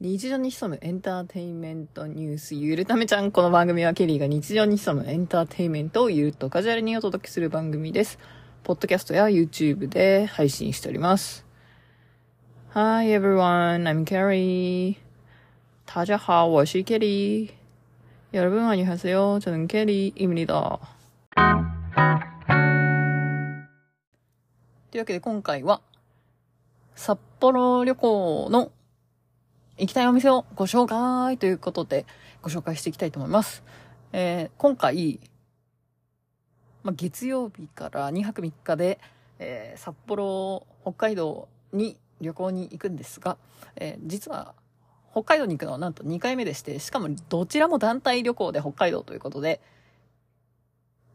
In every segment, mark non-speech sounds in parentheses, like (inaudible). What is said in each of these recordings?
日常に潜むエンターテインメントニュースゆるためちゃん。この番組はケリーが日常に潜むエンターテインメントをゆるっとカジュアルにお届けする番組です。ポッドキャストや YouTube で配信しております。Hi everyone, I'm Carrie. 大家好,我是 Kelly. 여러분 안녕하세요. 저는 캐리입니다. というわけで今回は札幌旅行の 行きたいお店をご紹介ということでご紹介していきたいと思います。えー今回、まあ、月曜日から2泊3日で、えー札幌、北海道に旅行に行くんですが、えー実は北海道に行くのはなんと2回目でして、しかもどちらも団体旅行で北海道ということで、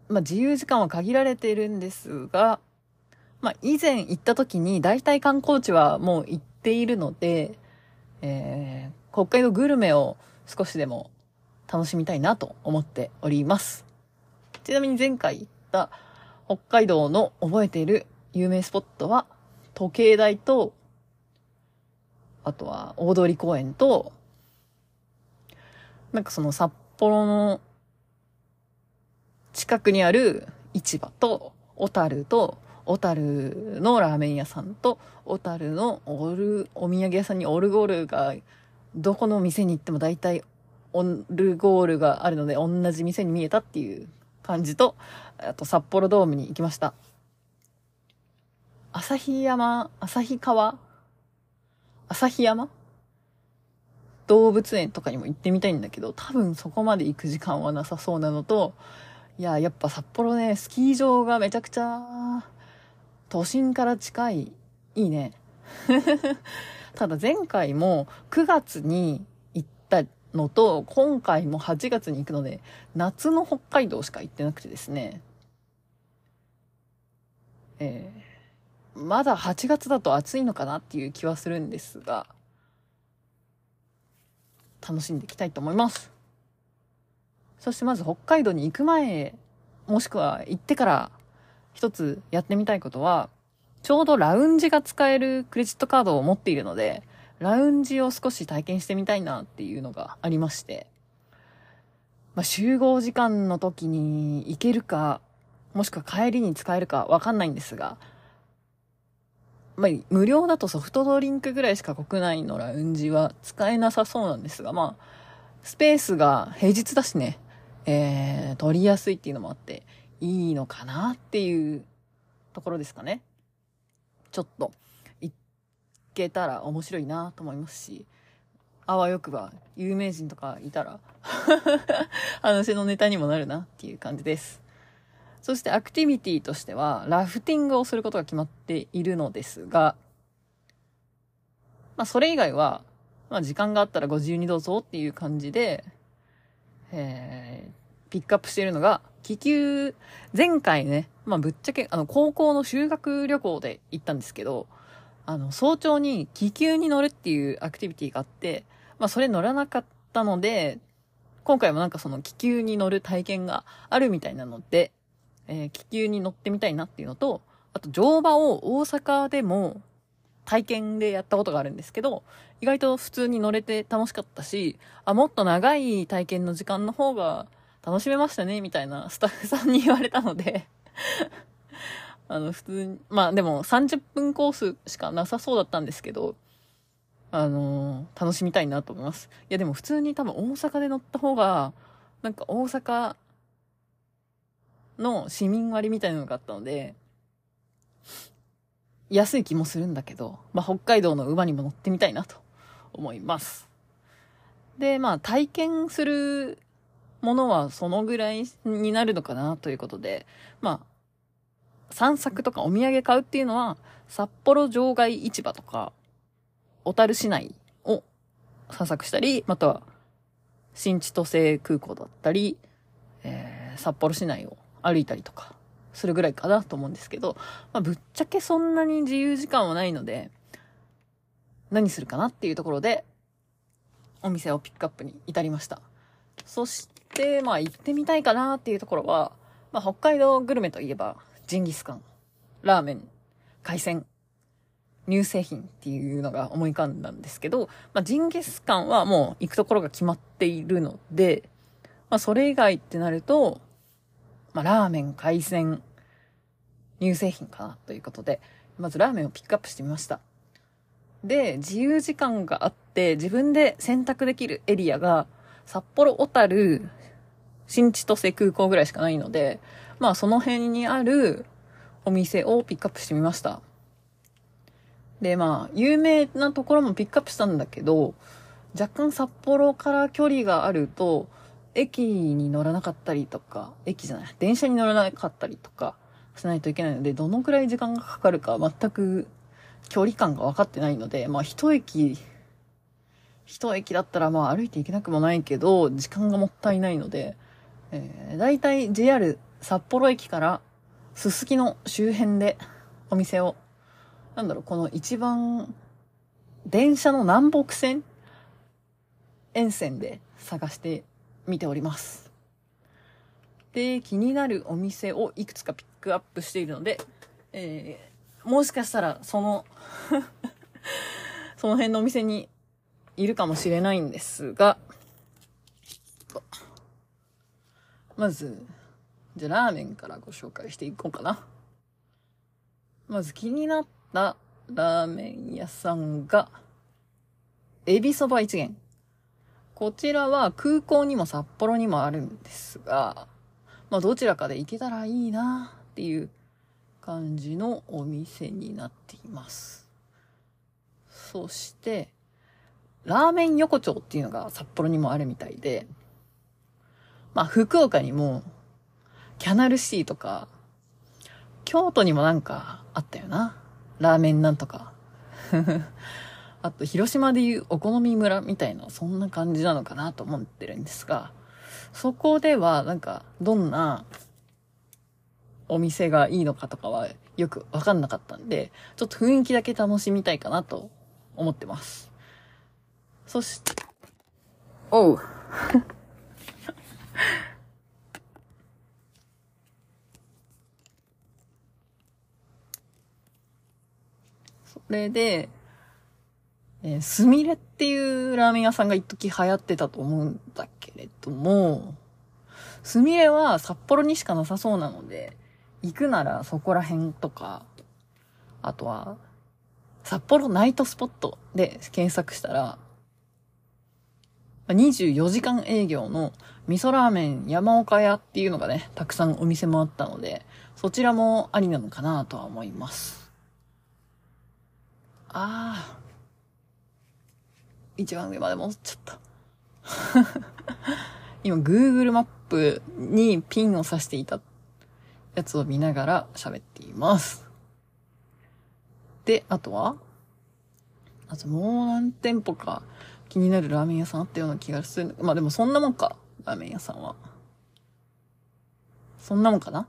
まあ、自由時間は限られているんですが、まあ、以前行った時に大体観光地はもう行っているので、えー北海道グルメを少しでも楽しみたいなと思っております。ちなみに前回行った北海道の覚えている有名スポットは時計台と、あとは大通公園と、なんかその札幌の近くにある市場と、小樽と、小樽のラーメン屋さんと、小樽のオル、お土産屋さんにオルゴールが、どこの店に行っても大体オルゴールがあるので、同じ店に見えたっていう感じと、あと札幌ドームに行きました。旭山、旭川？旭山？動物園とかにも行ってみたいんだけど、多分そこまで行く時間はなさそうなのと、いや、やっぱ札幌ね、スキー場がめちゃくちゃ、都心から近い、いいね。(laughs) ただ前回も9月に行ったのと、今回も8月に行くので、夏の北海道しか行ってなくてですね。えー、まだ8月だと暑いのかなっていう気はするんですが、楽しんでいきたいと思います。そしてまず北海道に行く前、もしくは行ってから一つやってみたいことは、ちょうどラウンジが使えるクレジットカードを持っているので、ラウンジを少し体験してみたいなっていうのがありまして、まあ、集合時間の時に行けるか、もしくは帰りに使えるかわかんないんですが、まあ、無料だとソフトドリンクぐらいしか国内のラウンジは使えなさそうなんですが、まあ、スペースが平日だしね、えー、取りやすいっていうのもあって、いいのかなっていうところですかね。ちょっと、行けたら面白いなと思いますし、あわよくば有名人とかいたら、(laughs) 話のネタにもなるなっていう感じです。そしてアクティビティとしては、ラフティングをすることが決まっているのですが、まあそれ以外は、まあ時間があったらご自由にどうぞっていう感じで、えー、ピックアップしているのが、気球、前回ね、まあぶっちゃけ、あの、高校の修学旅行で行ったんですけど、あの、早朝に気球に乗るっていうアクティビティがあって、まあそれ乗らなかったので、今回もなんかその気球に乗る体験があるみたいなので、えー気球に乗ってみたいなっていうのと、あと乗馬を大阪でも体験でやったことがあるんですけど、意外と普通に乗れて楽しかったし、あ、もっと長い体験の時間の方が楽しめましたね、みたいなスタッフさんに言われたので、(laughs) あの、普通に、まあでも30分コースしかなさそうだったんですけど、あのー楽しみたいなと思います。いやでも普通に多分大阪で乗った方が、なんか大阪の市民割みたいなのがあったので、安い気もするんだけど、まあ、北海道の馬にも乗ってみたいなと思います。で、まあ、体験するものはそのぐらいになるのかなということで、まあ、散策とかお土産買うっていうのは、札幌場外市場とか、小樽市内を散策したり、または、新千歳空港だったり、えー札幌市内を歩いたりとかするぐらいかなと思うんですけど、まあ、ぶっちゃけそんなに自由時間はないので、何するかなっていうところで、お店をピックアップに至りました。そし、でまあ行ってみたいかなっていうところは、まあ北海道グルメといえば、ジンギスカン、ラーメン、海鮮、乳製品っていうのが思い浮かんだんですけど、まあ、ジンギスカンはもう行くところが決まっているので、まあ、それ以外ってなると、まあ、ラーメン、海鮮、乳製品かなということで、まずラーメンをピックアップしてみました。で、自由時間があって、自分で選択できるエリアが、札幌、小樽、新千歳空港ぐらいしかないので、まあその辺にあるお店をピックアップしてみました。で、まあ、有名なところもピックアップしたんだけど、若干札幌から距離があると、駅に乗らなかったりとか、駅じゃない、電車に乗らなかったりとかしないといけないので、どのくらい時間がかかるか全く距離感が分かってないので、まあ一駅、一駅だったらまあ歩いていけなくもないけど、時間がもったいないので、えー、だいたい JR 札幌駅からすすきの周辺でお店を、なんだろう、この一番、電車の南北線沿線で探してみております。で、気になるお店をいくつかピックアップしているので、えー、もしかしたらその (laughs) その辺のお店にいるかもしれないんですが、まず、じゃあラーメンからご紹介していこうかな。まず気になったラーメン屋さんが、エビそば一元。こちらは空港にも札幌にもあるんですが、まあどちらかで行けたらいいなっていう感じのお店になっています。そして、ラーメン横丁っていうのが札幌にもあるみたいで、まあ福岡にもキャナルシーとか、京都にもなんかあったよな。ラーメンなんとか。(laughs) あと、広島でいうお好み村みたいな、そんな感じなのかなと思ってるんですが、そこでは、なんか、どんなお店がいいのかとかはよくわかんなかったんで、ちょっと雰囲気だけ楽しみたいかなと思ってます。そして、おう。(laughs) それで、えー、すみれっていうラーメン屋さんが一時流行ってたと思うんだけれども、すみれは札幌にしかなさそうなので、行くならそこら辺とか、あとは、札幌ナイトスポットで検索したら、24時間営業の味噌ラーメン山岡屋っていうのがね、たくさんお店もあったので、そちらもありなのかなとは思います。ああ。一番上まで戻っちゃった。(laughs) 今、Google マップにピンを刺していたやつを見ながら喋っています。で、あとは？あともう何店舗か気になるラーメン屋さんあったような気がする。まあでもそんなもんか。ラーメン屋さんは。そんなもんかな？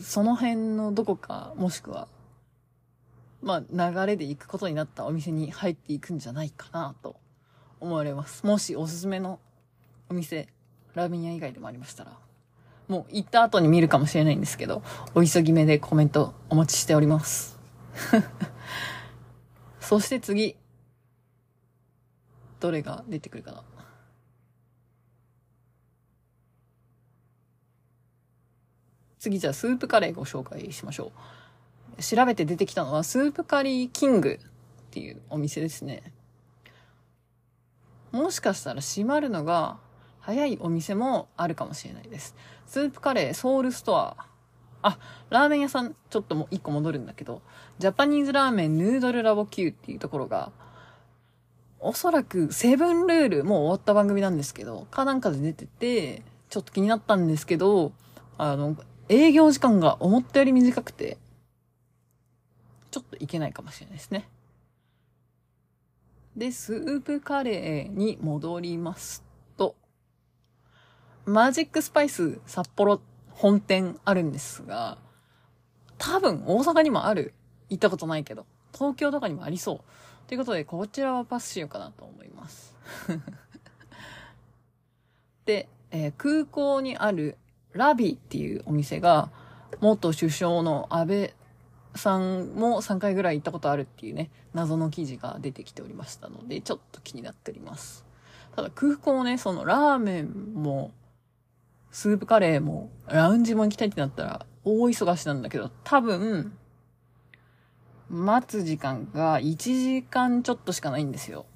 その辺のどこか、もしくはまあ、流れで行くことになったお店に入っていくんじゃないかなと思われます。もしおすすめのお店、ラーメン屋以外でもありましたら、もう行った後に見るかもしれないんですけど、お急ぎ目でコメントお待ちしております。(laughs) そして次、どれが出てくるかな。次じゃあスープカレーご紹介しましょう。調べて出てきたのは、スープカリーキングっていうお店ですね。もしかしたら閉まるのが早いお店もあるかもしれないです。スープカレーソウルストア。あ、ラーメン屋さん、ちょっともう一個戻るんだけど、ジャパニーズラーメンヌードルラボ Q っていうところが、おそらくセブンルール、もう終わった番組なんですけど、かなんかで出てて、ちょっと気になったんですけど、あの、営業時間が思ったより短くて、ちょっといけないかもしれないですね。で、スープカレーに戻りますと、マジックスパイス札幌本店あるんですが、多分大阪にもある。行ったことないけど。東京とかにもありそう。ということで、こちらはパスしようかなと思います。(laughs) で、えー、空港にあるラビっていうお店が、元首相の安倍さんも3回ぐらい行ったことあるっていうね、謎の記事が出てきておりましたので、ちょっと気になっております。ただ空港ね、そのラーメンも、スープカレーも、ラウンジも行きたいってなったら、大忙しなんだけど、多分、待つ時間が1時間ちょっとしかないんですよ。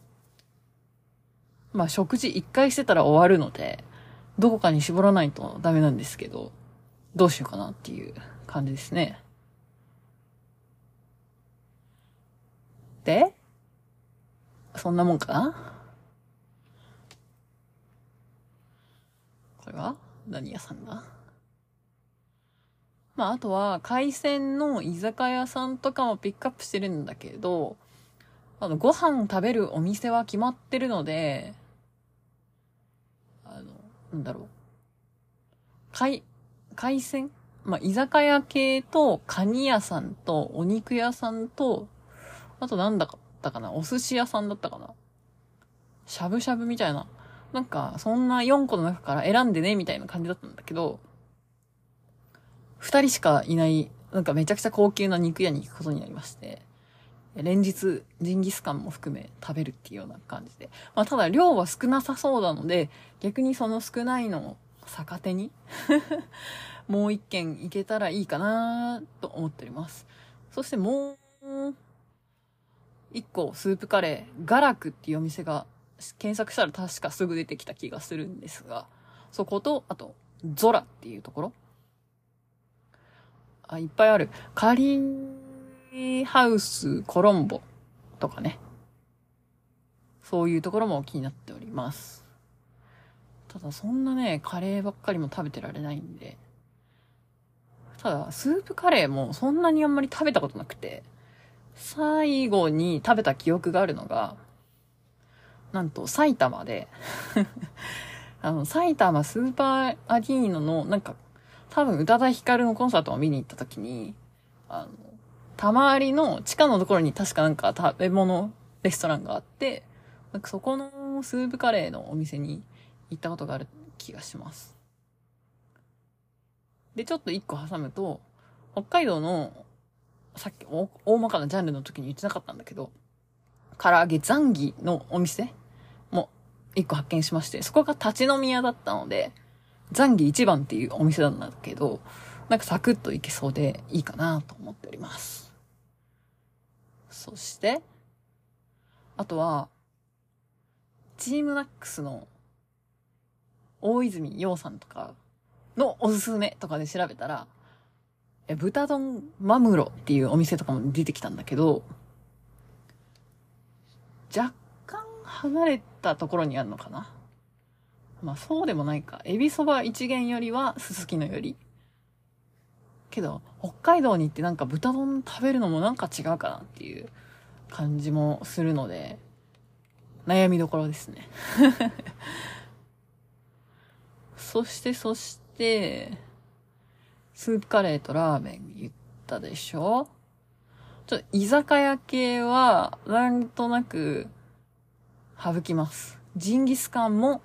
まあ食事1回してたら終わるので、どこかに絞らないとダメなんですけど、どうしようかなっていう感じですね。で、そんなもんかな？これは？何屋さんだまあ、あとは、海鮮の居酒屋さんとかもピックアップしてるんだけど、あの、ご飯食べるお店は決まってるので、あの、なんだろう。海、海鮮？まあ、居酒屋系と、カニ屋さんと、お肉屋さんと、あとなんだったかな？お寿司屋さんだったかな？しゃぶしゃぶみたいな。なんか、そんな4個の中から選んでね、みたいな感じだったんだけど、2人しかいない、なんかめちゃくちゃ高級な肉屋に行くことになりまして、連日、ジンギスカンも含め食べるっていうような感じで。まあ、ただ量は少なさそうなので、逆にその少ないのを逆手に (laughs) もう一軒行けたらいいかなと思っております。そしてもう、一個スープカレー、ガラクっていうお店が検索したら確かすぐ出てきた気がするんですが、そこと、あと、ゾラっていうところ。あ、いっぱいある。カリーハウスコロンボとかね。そういうところも気になっております。ただそんなね、カレーばっかりも食べてられないんで。ただ、スープカレーもそんなにあんまり食べたことなくて、最後に食べた記憶があるのが、なんと埼玉で (laughs) あの、埼玉スーパーアリーナの、なんか、多分宇多田ヒカルのコンサートを見に行った時に、あの、たまわりの地下のところに確かなんか食べ物レストランがあって、なんかそこのスープカレーのお店に行ったことがある気がします。で、ちょっと一個挟むと、北海道の、さっき大まかなジャンルの時に言ってなかったんだけど、唐揚げザンギのお店も一個発見しまして、そこが立ち飲み屋だったので、ザンギ一番っていうお店なんだけど、なんかサクッといけそうでいいかなと思っております。そして、あとは、チームナックスの大泉洋さんとかのおすすめとかで調べたら、え、豚丼マムロっていうお店とかも出てきたんだけど、若干離れたところにあるのかな。まあそうでもないか。エビそば一元よりはすすきのより。けど、北海道に行ってなんか豚丼食べるのもなんか違うかなっていう感じもするので、悩みどころですね。(laughs) そしてそして、スープカレーとラーメン言ったでしょ？ちょっと居酒屋系は、なんとなく、省きます。ジンギスカンも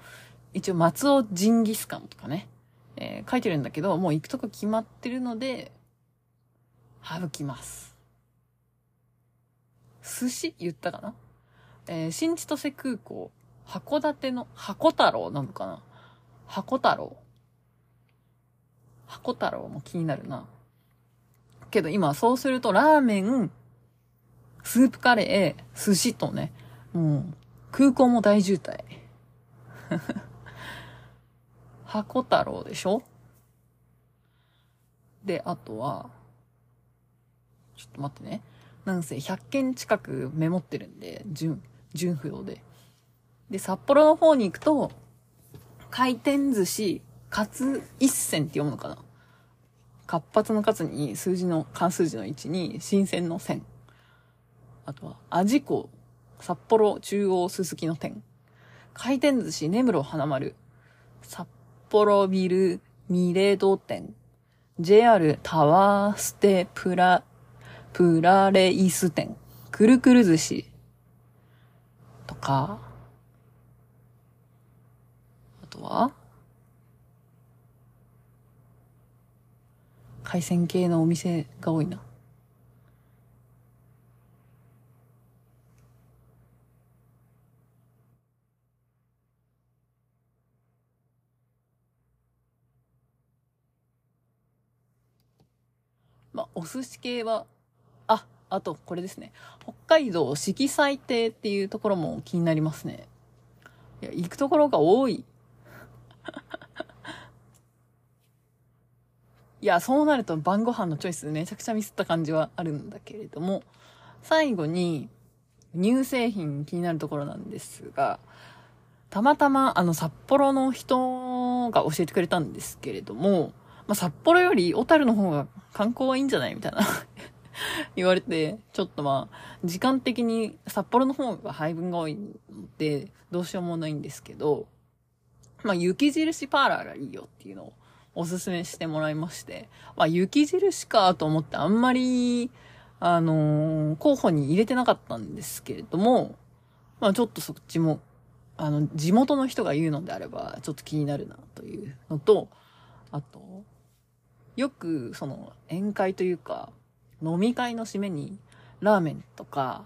一応松尾ジンギスカンとかね、えー、書いてるんだけど、もう行くとこ決まってるので、省きます。寿司言ったかな？えー、新千歳空港、函館の、函太郎なのかな？函太郎。函太郎も気になるな。けど今そうするとラーメン、スープカレー、寿司とね、もう空港も大渋滞。箱太郎でしょ？で、あとは、ちょっと待ってね。なんせ100件近くメモってるんで、純、純不動で。で、札幌の方に行くと、回転寿司、カツ一銭って読むのかな？活発の数に数字の、関数字の1に新鮮の線。あとは、味湖、札幌中央すすきの店。回転寿司根室花丸。札幌ビルミレド店、JR タワーステプラ、プラレイス店、くるくる寿司。とか、あとは？海鮮系のお店が多いな。まあ、お寿司系は、あ、あと、これですね。北海道色彩亭っていうところも気になりますね。いや、行くところが多い。(laughs) いや、そうなると晩ご飯のチョイスめちゃくちゃミスった感じはあるんだけれども、最後に、乳製品気になるところなんですが、たまたまあの札幌の人が教えてくれたんですけれども、まあ、札幌より小樽の方が観光はいいんじゃない？みたいな。(laughs) 言われて、ちょっとまあ、時間的に札幌の方が配分が多いんで、どうしようもないんですけど、まあ、雪印パーラーがいいよっていうのをおすすめしてもらいまして、まあ、雪印かと思ってあんまり、あのー、候補に入れてなかったんですけれども、まあ、ちょっとそっちも、あの、地元の人が言うのであれば、ちょっと気になるなというのと、あと、よく、その、宴会というか、飲み会の締めに、ラーメンとか、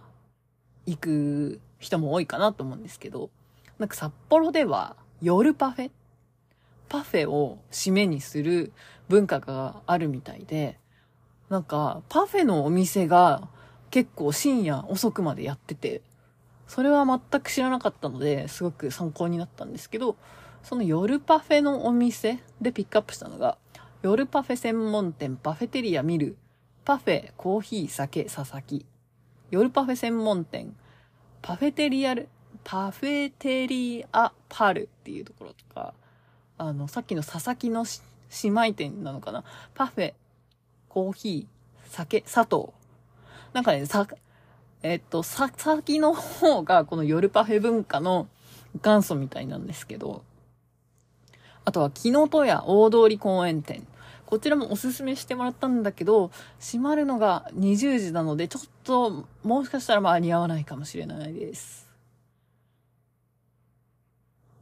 行く人も多いかなと思うんですけど、なんか札幌では、夜パフェパフェを締めにする文化があるみたいで、なんか、パフェのお店が結構深夜遅くまでやってて、それは全く知らなかったので、すごく参考になったんですけど、その夜パフェのお店でピックアップしたのが、夜パフェ専門店パフェテリア見る、パフェ、コーヒー、酒、佐々木。夜パフェ専門店、パフェテリアル、パフェテリアパルっていうところとか、あの、さっきの佐々木の姉妹店なのかなパフェ、コーヒー、酒、砂糖。なんかね、さ、えっと、さ、先の方がこの夜パフェ文化の元祖みたいなんですけど、あとは、木の戸屋大通り公園店。こちらもおすすめしてもらったんだけど、閉まるのが20時なので、ちょっと、もしかしたら間に合わないかもしれないです。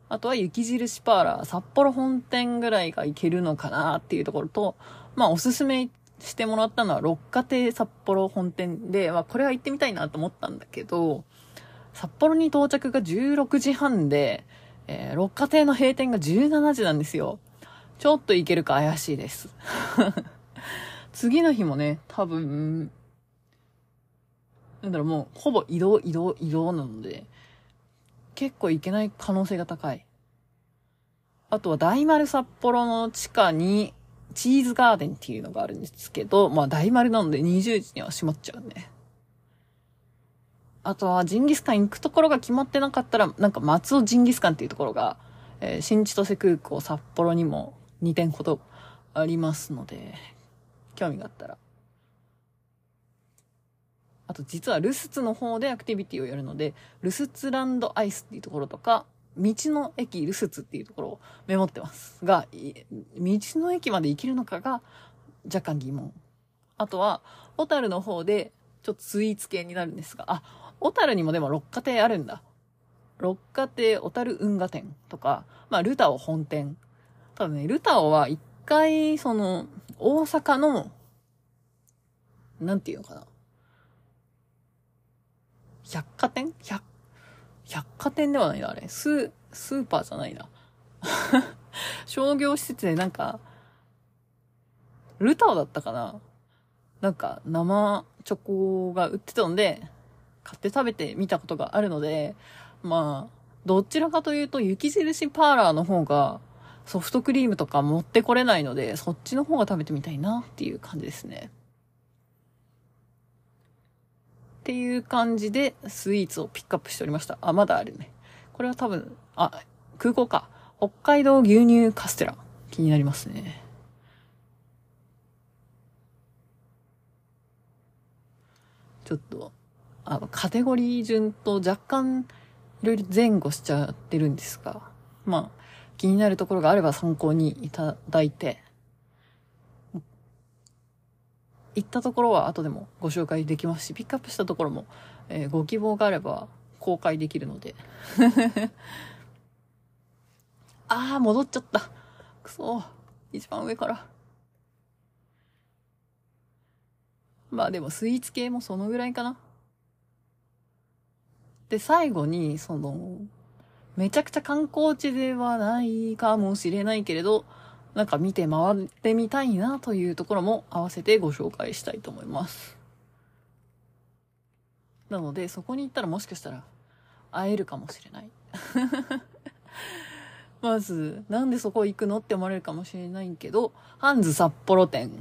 あとは雪印パーラー、札幌本店ぐらいがいけるのかなっていうところと、まあおすすめしてもらったのは六花亭札幌本店で、まあこれは行ってみたいなと思ったんだけど、札幌に到着が16時半で、えー、六花亭の閉店が17時なんですよ。ちょっと行けるか怪しいです。(laughs) 次の日もね、多分、なんだろう、もう、ほぼ移動、移動、移動なので、結構行けない可能性が高い。あとは大丸札幌の地下にチーズガーデンっていうのがあるんですけど、まあ大丸なので20時には閉まっちゃうね。あとはジンギスカン行くところが決まってなかったら、なんか松尾ジンギスカンっていうところが、えー、新千歳空港札幌にも2点ほどありますので、興味があったらあと実はルスツの方でアクティビティをやるので、ルスツランドアイスっていうところとか、道の駅ルスツっていうところをメモってますが、道の駅まで行けるのかが若干疑問。あとは、小樽の方でちょっとスイーツ系になるんですが、あ、小樽にもでも六花亭あるんだ。六花亭小樽運河店とか、まあルタオ本店。ただね、ルタオは一回、その、大阪の、なんていうのかな。百貨店？百、百貨店ではないな、あれ。ス、スーパーじゃないな。(laughs) 商業施設でなんか、ルタオだったかななんか生チョコが売ってたので、買って食べてみたことがあるので、まあ、どちらかというと雪印パーラーの方がソフトクリームとか持ってこれないので、そっちの方が食べてみたいなっていう感じですね。っていう感じでスイーツをピックアップしておりました。あ、まだあるね。これは多分、あ、空港か。北海道牛乳カステラ。気になりますね。ちょっと、あの、カテゴリー順と若干、いろいろ前後しちゃってるんですが、まあ、気になるところがあれば参考にいただいて、行ったところは後でもご紹介できますし、ピックアップしたところも、えー、ご希望があれば公開できるので。(laughs) あー、戻っちゃった。くそ一番上から。まあでもスイーツ系もそのぐらいかな。で、最後に、その、めちゃくちゃ観光地ではないかもしれないけれど、なんか見て回ってみたいなというところも合わせてご紹介したいと思います。なので、そこに行ったらもしかしたら会えるかもしれない。(laughs) まず、なんでそこ行くのって思われるかもしれないけど、ハンズ札幌店。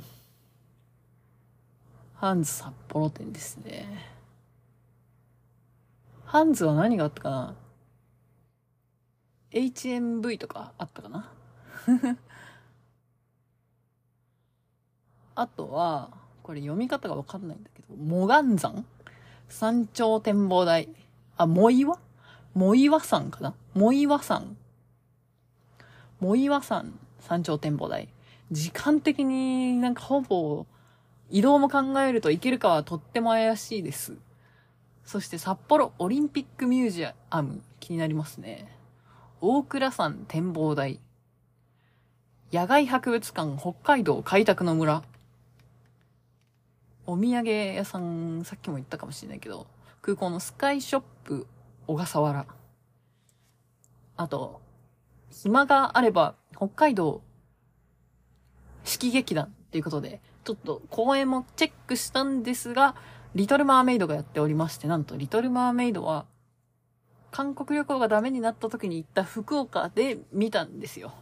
ハンズ札幌店ですね。ハンズは何があったかな？?HMV とかあったかな？(laughs) あとは、これ読み方がわかんないんだけど、モガン山山頂展望台？あ、モイワ？モイワ山かな？モイワ山。モイワ山山頂展望台。時間的になんかほぼ移動も考えると行けるかはとっても怪しいです。そして札幌オリンピックミュージアム気になりますね。大倉山展望台。野外博物館北海道開拓の村。お土産屋さん、さっきも言ったかもしれないけど、空港のスカイショップ小笠原。あと、暇があれば、北海道、式劇団っていうことで、ちょっと公演もチェックしたんですが、リトルマーメイドがやっておりまして、なんとリトルマーメイドは、韓国旅行がダメになった時に行った福岡で見たんですよ。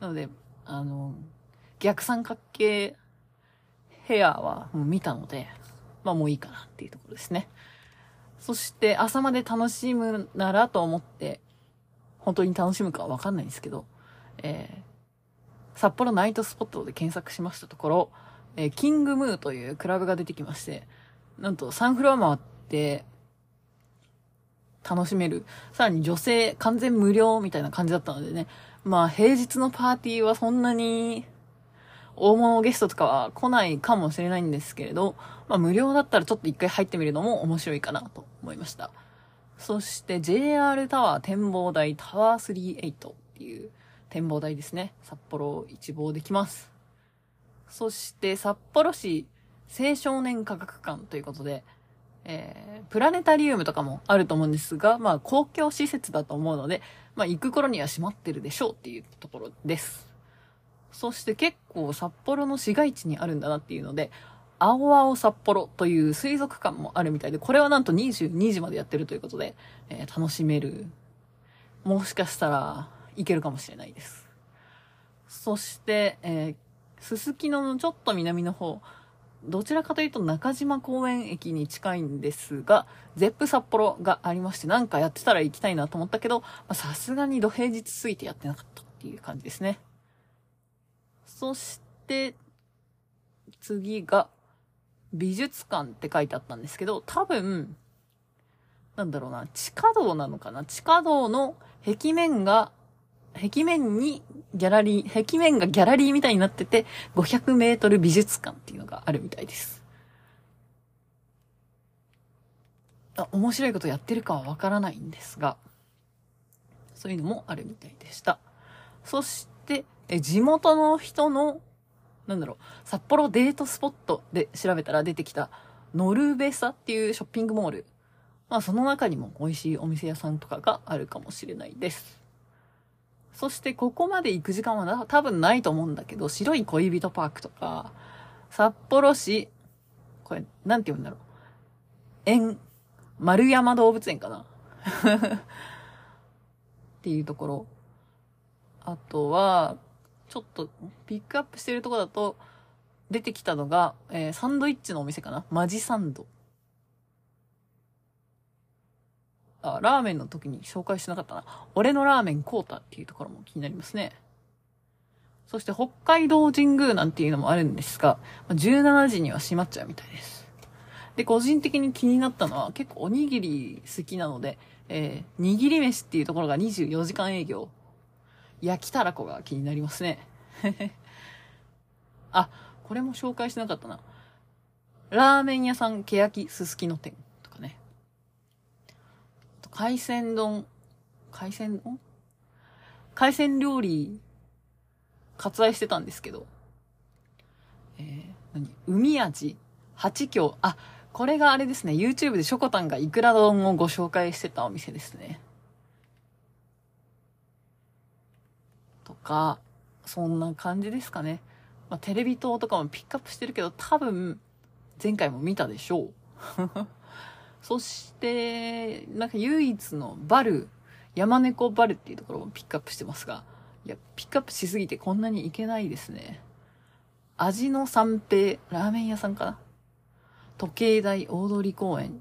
なので、あの、逆三角形ヘアはもう見たので、まあもういいかなっていうところですね。そして朝まで楽しむならと思って、本当に楽しむかはわかんないんですけど、えー、札幌ナイトスポットで検索しましたところ、えー、キングムーというクラブが出てきまして、なんとサンフロア回って楽しめる。さらに女性完全無料みたいな感じだったのでね。まあ平日のパーティーはそんなに大物ゲストとかは来ないかもしれないんですけれど、まあ無料だったらちょっと一回入ってみるのも面白いかなと思いました。そして JR タワー展望台タワー38っていう展望台ですね。札幌を一望できます。そして札幌市青少年科学館ということで、えー、プラネタリウムとかもあると思うんですが、まあ公共施設だと思うので、まあ行く頃には閉まってるでしょうっていうところです。そして結構札幌の市街地にあるんだなっていうので、青青札幌という水族館もあるみたいで、これはなんと22時までやってるということで、えー、楽しめる。もしかしたらいけるかもしれないです。そして、えー、すすきののちょっと南の方、どちらかというと中島公園駅に近いんですが、ゼップ札幌がありまして、なんかやってたら行きたいなと思ったけど、さすがに土平日過ぎてやってなかったっていう感じですね。そして、次が、美術館って書いてあったんですけど、多分、なんだろうな、地下道なのかな？地下道の壁面が壁面にギャラリー、壁面がギャラリーみたいになってて、500メートル美術館っていうのがあるみたいです。あ、面白いことやってるかはわからないんですが、そういうのもあるみたいでした。そして、え、地元の人の、なんだろう、札幌デートスポットで調べたら出てきた、ノルベサっていうショッピングモール。まあその中にも美味しいお店屋さんとかがあるかもしれないです。そしてここまで行く時間は多分ないと思うんだけど、白い恋人パークとか、札幌市、これ、なんて言うんだろう。園、丸山動物園かな (laughs) っていうところ。あとは、ちょっとピックアップしてるところだと、出てきたのが、えー、サンドイッチのお店かなマジサンド。あ、ラーメンの時に紹介してなかったな。俺のラーメンコータっていうところも気になりますね。そして北海道神宮なんていうのもあるんですが、17時には閉まっちゃうみたいです。で、個人的に気になったのは結構おにぎり好きなので、えー、握り飯っていうところが24時間営業。焼きたらこが気になりますね。(laughs) あ、これも紹介しなかったな。ラーメン屋さん、けやきすすきの店。海鮮丼、海鮮？丼海鮮料理、割愛してたんですけど、えー、何？海味、八京、あ、これがあれですね、YouTube でショコタンがイクラ丼をご紹介してたお店ですね。とか、そんな感じですかね。まあ、テレビ塔とかもピックアップしてるけど、多分、前回も見たでしょう。(laughs) そして、なんか唯一のバル、山猫バルっていうところもピックアップしてますが、いや、ピックアップしすぎてこんなにいけないですね。味の三平、ラーメン屋さんかな？時計台大通公園、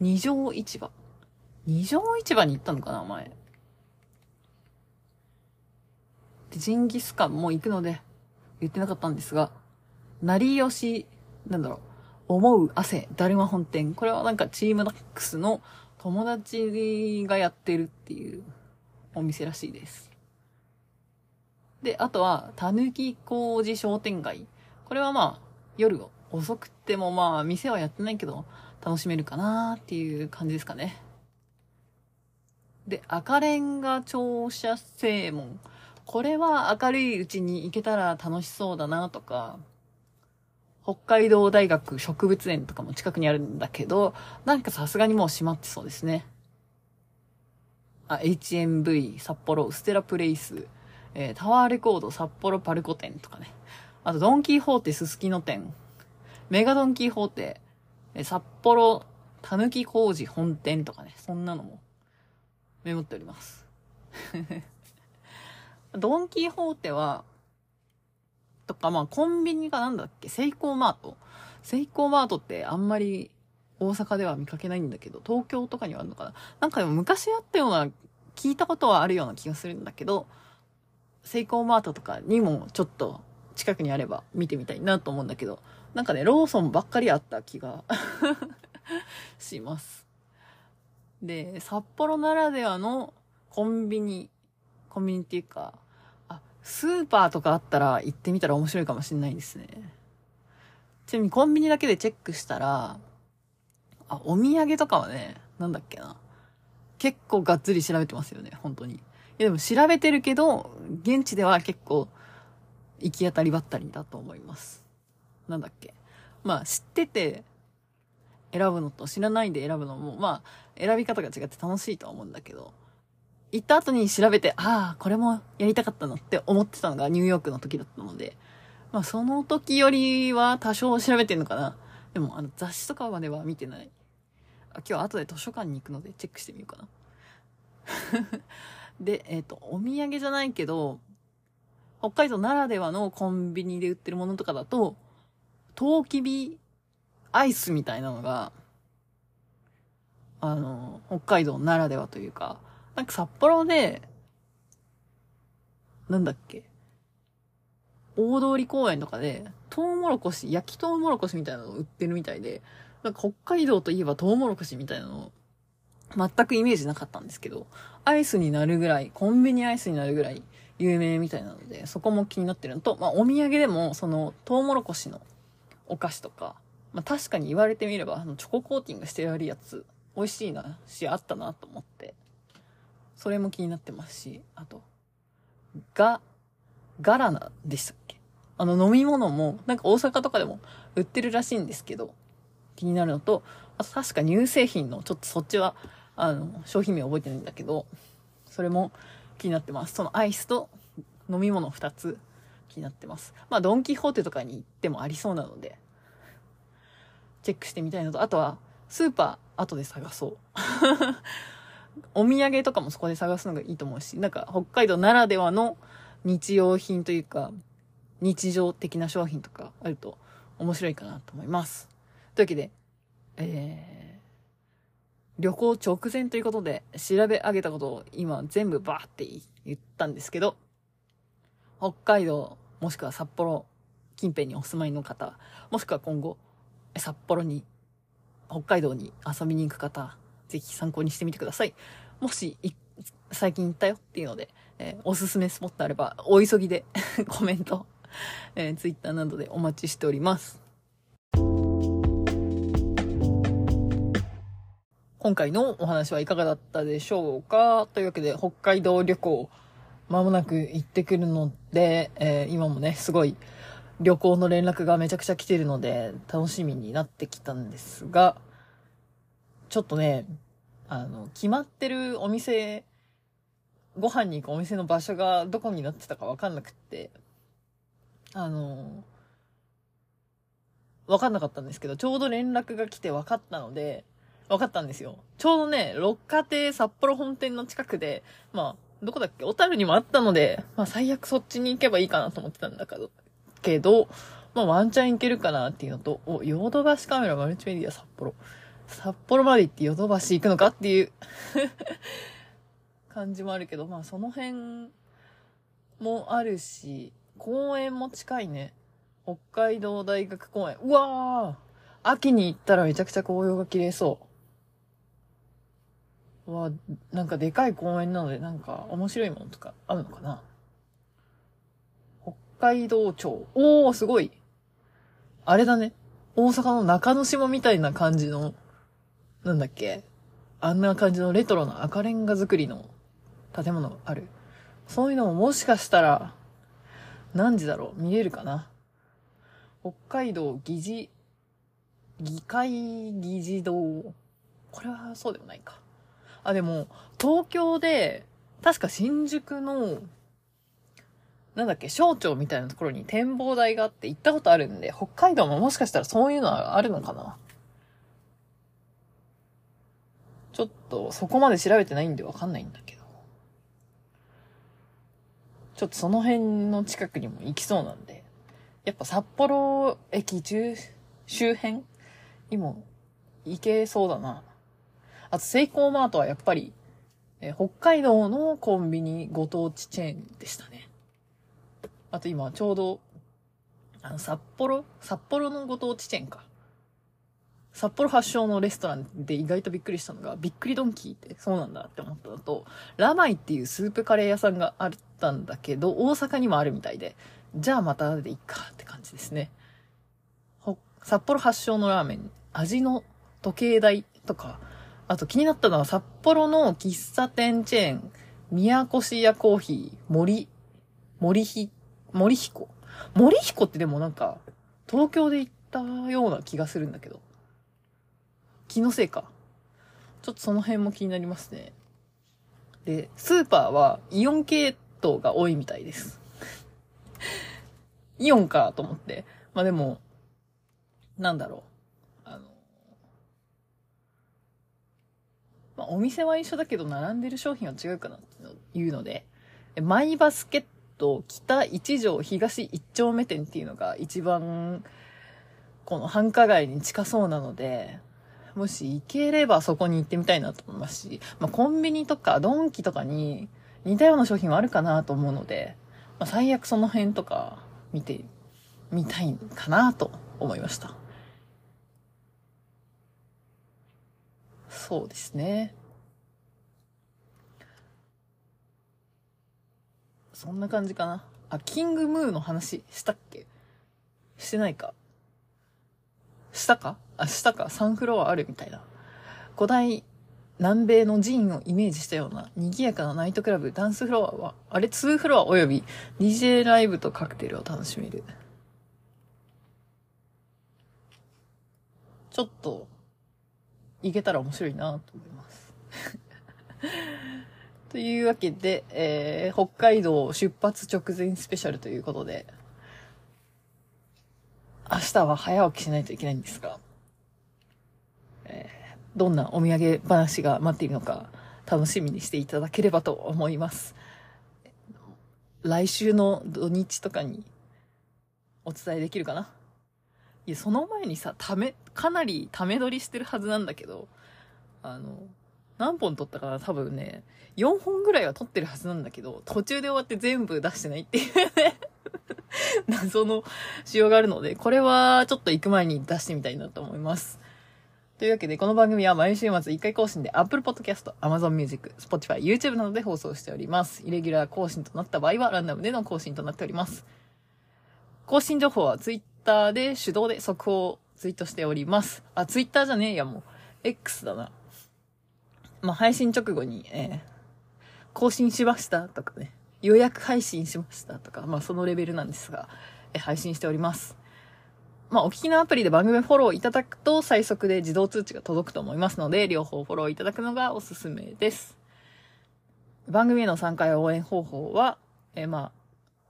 二条市場。二条市場に行ったのかな、前。で、ジンギスカンも行くので、言ってなかったんですが、成吉、なんだろう、思う汗、だるま本店。これはなんかチームナックスの友達がやってるっていうお店らしいです。で、あとは、たぬき工事商店街。これはまあ、夜遅くてもまあ、店はやってないけど、楽しめるかなっていう感じですかね。で、赤レンガ庁舎正門。これは明るいうちに行けたら楽しそうだなとか、北海道大学植物園とかも近くにあるんだけど、なんかさすがにもう閉まってそうですね。あ、HMV、札幌、ステラプレイス、えー、タワーレコード、札幌パルコ店とかね。あと、ドンキーホーテすすきの店、メガドンキーホーテ、えー、札幌、たぬき工事本店とかね。そんなのもメモっております。(laughs) ドンキーホーテは、とか、まあ、コンビニがなんだっけ？セイコーマート？セイコーマートってあんまり大阪では見かけないんだけど、東京とかにはあるのかな？なんかでも昔あったような、聞いたことはあるような気がするんだけど、セイコーマートとかにもちょっと近くにあれば見てみたいなと思うんだけど、なんかね、ローソンばっかりあった気が (laughs) します。で、札幌ならではのコンビニ、コンビニっていうか、スーパーとかあったら行ってみたら面白いかもしれないですね。ちなみにコンビニだけでチェックしたら、あ、お土産とかはね、なんだっけな。結構がっつり調べてますよね、本当に。いやでも調べてるけど、現地では結構行き当たりばったりだと思います。なんだっけ。まあ知ってて選ぶのと知らないで選ぶのも、まあ選び方が違って楽しいとは思うんだけど、行った後に調べて、ああ、これもやりたかったなって思ってたのがニューヨークの時だったので、まあその時よりは多少調べてんのかな。でもあの雑誌とかまでは見てない。今日は後で図書館に行くのでチェックしてみようかな。(laughs) で、えっ、ー、と、お土産じゃないけど、北海道ならではのコンビニで売ってるものとかだと、トウキビアイスみたいなのが、あの、北海道ならではというか、なんか札幌で、なんだっけ、大通公園とかで、トウモロコシ、焼きトウモロコシみたいなの売ってるみたいで、なんか北海道といえばトウモロコシみたいなの、全くイメージなかったんですけど、アイスになるぐらい、コンビニアイスになるぐらい有名みたいなので、そこも気になってるのと、まあお土産でも、その、トウモロコシのお菓子とか、まあ確かに言われてみれば、あの、チョココーティングしてあるやつ、美味しいな、し、あったなと思って、それも気になってますし、あと、ガ、ガラナでしたっけ？あの飲み物も、なんか大阪とかでも売ってるらしいんですけど、気になるのと、あと確か乳製品の、ちょっとそっちは、あの、商品名覚えてないんだけど、それも気になってます。そのアイスと飲み物2つ気になってます。まあ、ドンキホーテとかに行ってもありそうなので、チェックしてみたいのと、あとは、スーパー、後で探そう。お土産とかもそこで探すのがいいと思うし、なんか北海道ならではの日用品というか、日常的な商品とかあると面白いかなと思います。というわけで、えー、旅行直前ということで調べ上げたことを今全部バーって言ったんですけど、北海道もしくは札幌近辺にお住まいの方、もしくは今後札幌に、北海道に遊びに行く方、ぜひ参考にしてみてください。もし、最近行ったよっていうので、えー、おすすめスポットあれば、お急ぎで (laughs) コメント、えー、ツイッターなどでお待ちしております。今回のお話はいかがだったでしょうか？というわけで、北海道旅行、まもなく行ってくるので、えー、今もね、すごい旅行の連絡がめちゃくちゃ来てるので、楽しみになってきたんですが、ちょっとね、あの、決まってるお店ご飯に行くお店の場所がどこになってたかわかんなくって、あの、わかんなかったんですけど、ちょうど連絡が来て分かったので、分かったんですよ。ちょうどね、六花亭札幌本店の近くで、まあ、どこだっけ小樽にもあったので、まあ最悪そっちに行けばいいかなと思ってたんだけど、けど、まあワンチャン行けるかなっていうのと、お、ヨードバシカメラマルチメディア札幌。札幌まで行ってヨドバシ行くのかっていう (laughs) 感じもあるけど、まあその辺もあるし、公園も近いね。北海道大学公園。うわー秋に行ったらめちゃくちゃ紅葉が綺麗そう。うわなんかでかい公園なのでなんか面白いものとかあるのかな北海道庁。おー、すごい。あれだね。大阪の中之島みたいな感じの、なんだっけ？あんな感じのレトロな赤レンガ造りの建物がある？そういうのももしかしたら、何時だろう？見えるかな？北海道議事、議会議事堂？これはそうでもないか。あ、でも、東京で、確か新宿の、なんだっけ、省庁みたいなところに展望台があって行ったことあるんで、北海道ももしかしたらそういうのはあるのかな？ちょっとそこまで調べてないんでわかんないんだけど。ちょっとその辺の近くにも行きそうなんで。やっぱ札幌駅中、周辺にも行けそうだな。あと、セイコーマートはやっぱり、え北海道のコンビニご当地チェーンでしたね。あと今ちょうど、あの、札幌？札幌のご当地チェーンか。札幌発祥のレストランで意外とびっくりしたのが、びっくりドンキーってそうなんだって思ったのと、ラマイっていうスープカレー屋さんがあったんだけど、大阪にもあるみたいで、じゃあまたでいいかって感じですね。札幌発祥のラーメン、味の時計台とか、あと気になったのは札幌の喫茶店チェーン、宮越屋コーヒー、森、森ひ、森彦？森彦ってでもなんか、東京で行ったような気がするんだけど。気のせいか。ちょっとその辺も気になりますね。で、スーパーはイオン系統が多いみたいです。(laughs) イオンかと思って。まあでも、なんだろう。あの、まあお店は一緒だけど並んでる商品は違うかなっていうので、マイバスケット北一条東一丁目店っていうのが一番この繁華街に近そうなので、もし行ければそこに行ってみたいなと思いますし、まあ、コンビニとかドンキとかに似たような商品はあるかなと思うので、まあ、最悪その辺とか見てみたいかなと思いました。そうですね。そんな感じかな。あ、キングムーの話したっけ？してないか。したか？あ、したか。サンフロアあるみたいな。古代南米の寺院をイメージしたような賑やかなナイトクラブ、ダンスフロアは、あれ2フロア及び DJ ライブとカクテルを楽しめる。ちょっと、行けたら面白いなと思います。(laughs) というわけで、えー、北海道出発直前スペシャルということで、明日は早起きしないといけないんですが、どんなお土産話が待っているのか楽しみにしていただければと思います。来週の土日とかにお伝えできるかな？いや、その前にさ、ため、かなりため撮りしてるはずなんだけど、あの、何本撮ったかな？多分ね、4本ぐらいは撮ってるはずなんだけど、途中で終わって全部出してないっていうね (laughs) 謎の仕様があるので、これはちょっと行く前に出してみたいなと思います。というわけで、この番組は毎週末1回更新で Apple Podcast、Amazon Music、Spotify、YouTube などで放送しております。イレギュラー更新となった場合はランダムでの更新となっております。更新情報は Twitter で手動で速報をツイートしております。あ、Twitter じゃねえや、もう。X だな。まあ、配信直後に、えー、更新しましたとかね、予約配信しましたとか、まあ、そのレベルなんですが、えー、配信しております。まあ、お聞きのアプリで番組フォローいただくと最速で自動通知が届くと思いますので、両方フォローいただくのがおすすめです。番組への参加や応援方法は、えーま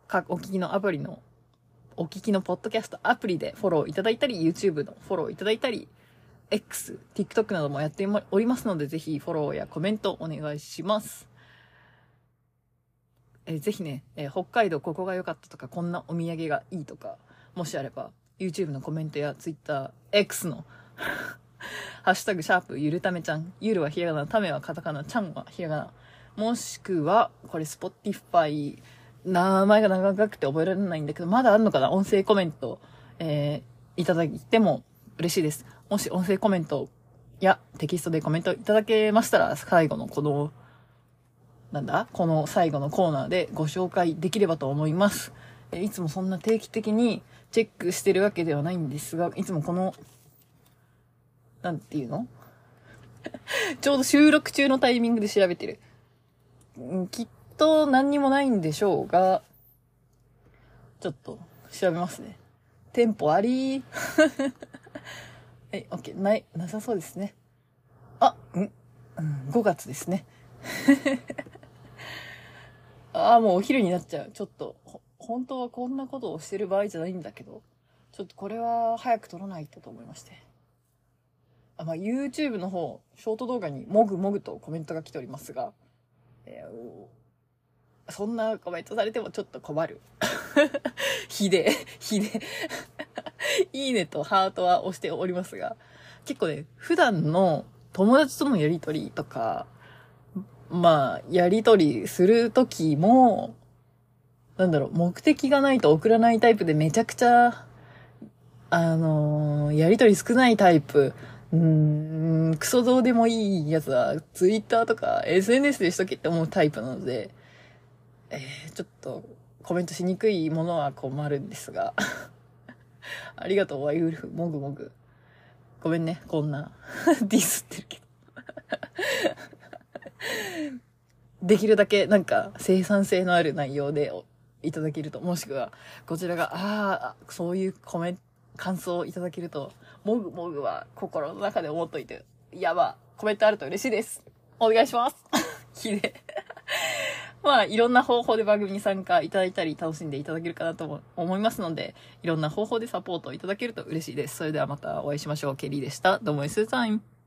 あ、か、お聞きのアプリの、お聞きのポッドキャストアプリでフォローいただいたり、YouTube のフォローいただいたり、X、TikTok などもやっておりますので、ぜひフォローやコメントお願いします。えーぜひね、えー北海道ここが良かったとか、こんなお土産がいいとか、もしあれば、YouTube のコメントや Twitter、X の、(laughs) ハッシュタグ、シャープ、ゆるためちゃん。ゆるはひらがな、ためはカタカナ、ちゃんはひらがな。もしくは、これ、Spotify、名前が長くて覚えられないんだけど、まだあるのかな？音声コメント、えー、いただいても嬉しいです。もし音声コメントやテキストでコメントいただけましたら、最後のこの、なんだ？この最後のコーナーでご紹介できればと思います。いつもそんな定期的にチェックしてるわけではないんですが、いつもこの、なんていうの？(laughs) ちょうど収録中のタイミングで調べてる。きっと何にもないんでしょうが、ちょっと調べますね。テンポあり (laughs) はい、オッケー。ない、なさそうですね。あ、ん、うん、5月ですね。(laughs) ああ、もうお昼になっちゃう。ちょっと、本当はこんなことをしてる場合じゃないんだけど、ちょっとこれは早く撮らないとと思いまして。あまあ、YouTube の方、ショート動画にもぐもぐとコメントが来ておりますが、えーそんなコメントされてもちょっと困る。(laughs) ひで、ひで。(laughs) いいねとハートは押しておりますが、結構ね、普段の友達とのやりとりとか、まあ、やりとりするときも、なんだろう、目的がないと送らないタイプでめちゃくちゃ、あのーやりとり少ないタイプ。うーん、クソどうでもいいやつは、ツイッターとか SNS でしとけって思うタイプなので、えー、ちょっと、コメントしにくいものは困るんですが。(laughs) ありがとう、ワイウルフ、もぐもぐ。ごめんね、こんな、(laughs) ディスってるけど。(laughs) できるだけなんか生産性のある内容でいただけると、もしくはこちらが、ああ、そういうコメント、感想をいただけると、もぐもぐは心の中で思っといて、やば、コメントあると嬉しいです。お願いします。(laughs) きれい。(laughs) まあ、いろんな方法で番組に参加いただいたり、楽しんでいただけるかなと思いますので、いろんな方法でサポートいただけると嬉しいです。それではまたお会いしましょう。ケリーでした。どうも、スータイム。